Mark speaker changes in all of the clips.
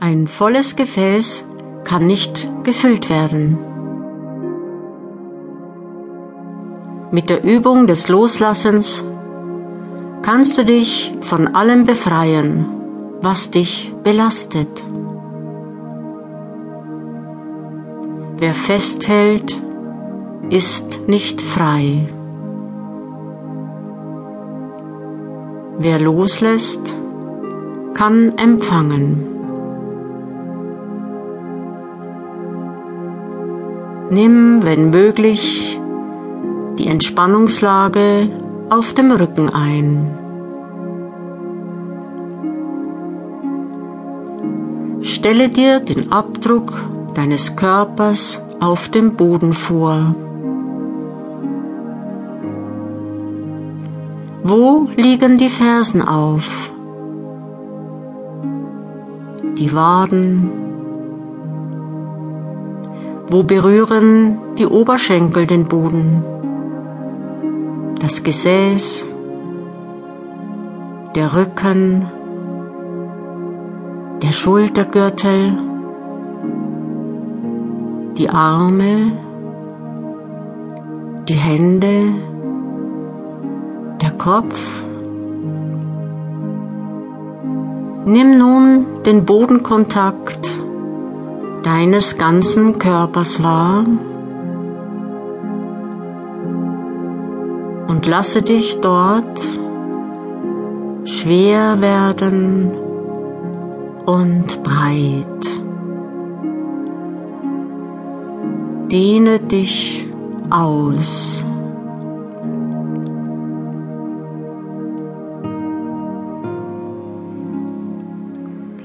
Speaker 1: Ein volles Gefäß kann nicht gefüllt werden. Mit der Übung des Loslassens kannst du dich von allem befreien, was dich belastet. Wer festhält, ist nicht frei. Wer loslässt, kann empfangen. Nimm, wenn möglich, die Entspannungslage auf dem Rücken ein. Stelle dir den Abdruck deines Körpers auf dem Boden vor. Wo liegen die Fersen auf? Die Waden? Wo berühren die Oberschenkel den Boden? Das Gesäß? Der Rücken? Der Schultergürtel? Die Arme? Die Hände? der Kopf. Nimm nun den Bodenkontakt deines ganzen Körpers wahr und lasse dich dort schwer werden und breit. Dehne dich aus.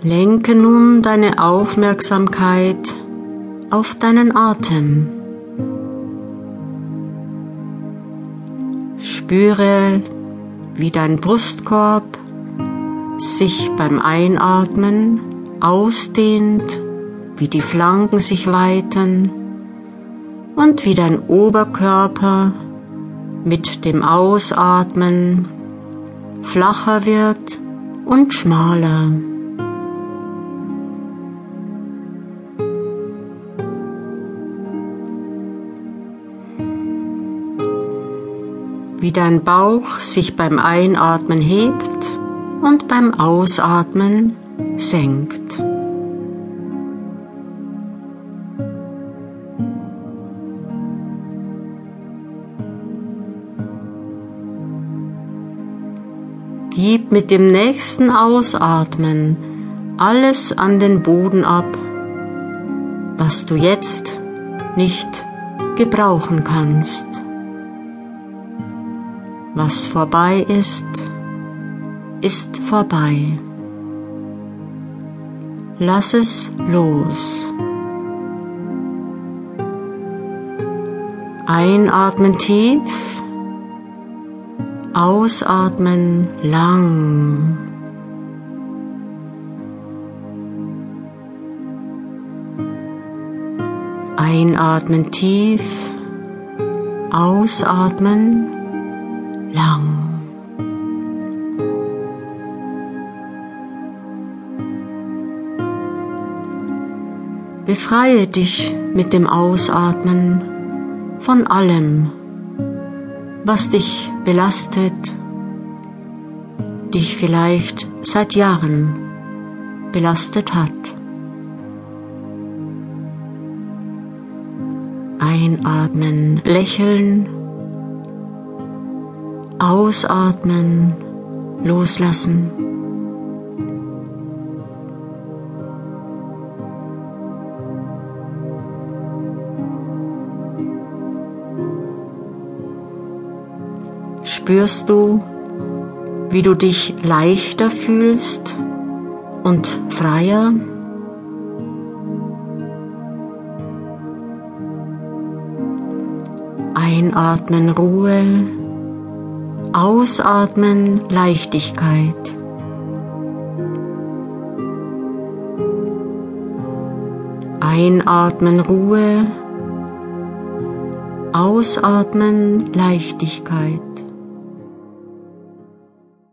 Speaker 1: Lenke nun deine Aufmerksamkeit auf deinen Atem. Spüre, wie dein Brustkorb sich beim Einatmen ausdehnt, wie die Flanken sich weiten und wie dein Oberkörper mit dem Ausatmen flacher wird und schmaler. Wie dein Bauch sich beim Einatmen hebt und beim Ausatmen senkt. Gib mit dem nächsten Ausatmen alles an den Boden ab, was du jetzt nicht gebrauchen kannst. Was vorbei ist, ist vorbei. Lass es los. Einatmen tief, ausatmen lang. Einatmen tief, ausatmen lang. Befreie dich mit dem Ausatmen von allem, was dich belastet, dich vielleicht seit Jahren belastet hat. Einatmen, lächeln Ausatmen, loslassen. Spürst du, wie du dich leichter fühlst und freier? Einatmen Ruhe. Ausatmen Leichtigkeit. Einatmen Ruhe. Ausatmen Leichtigkeit.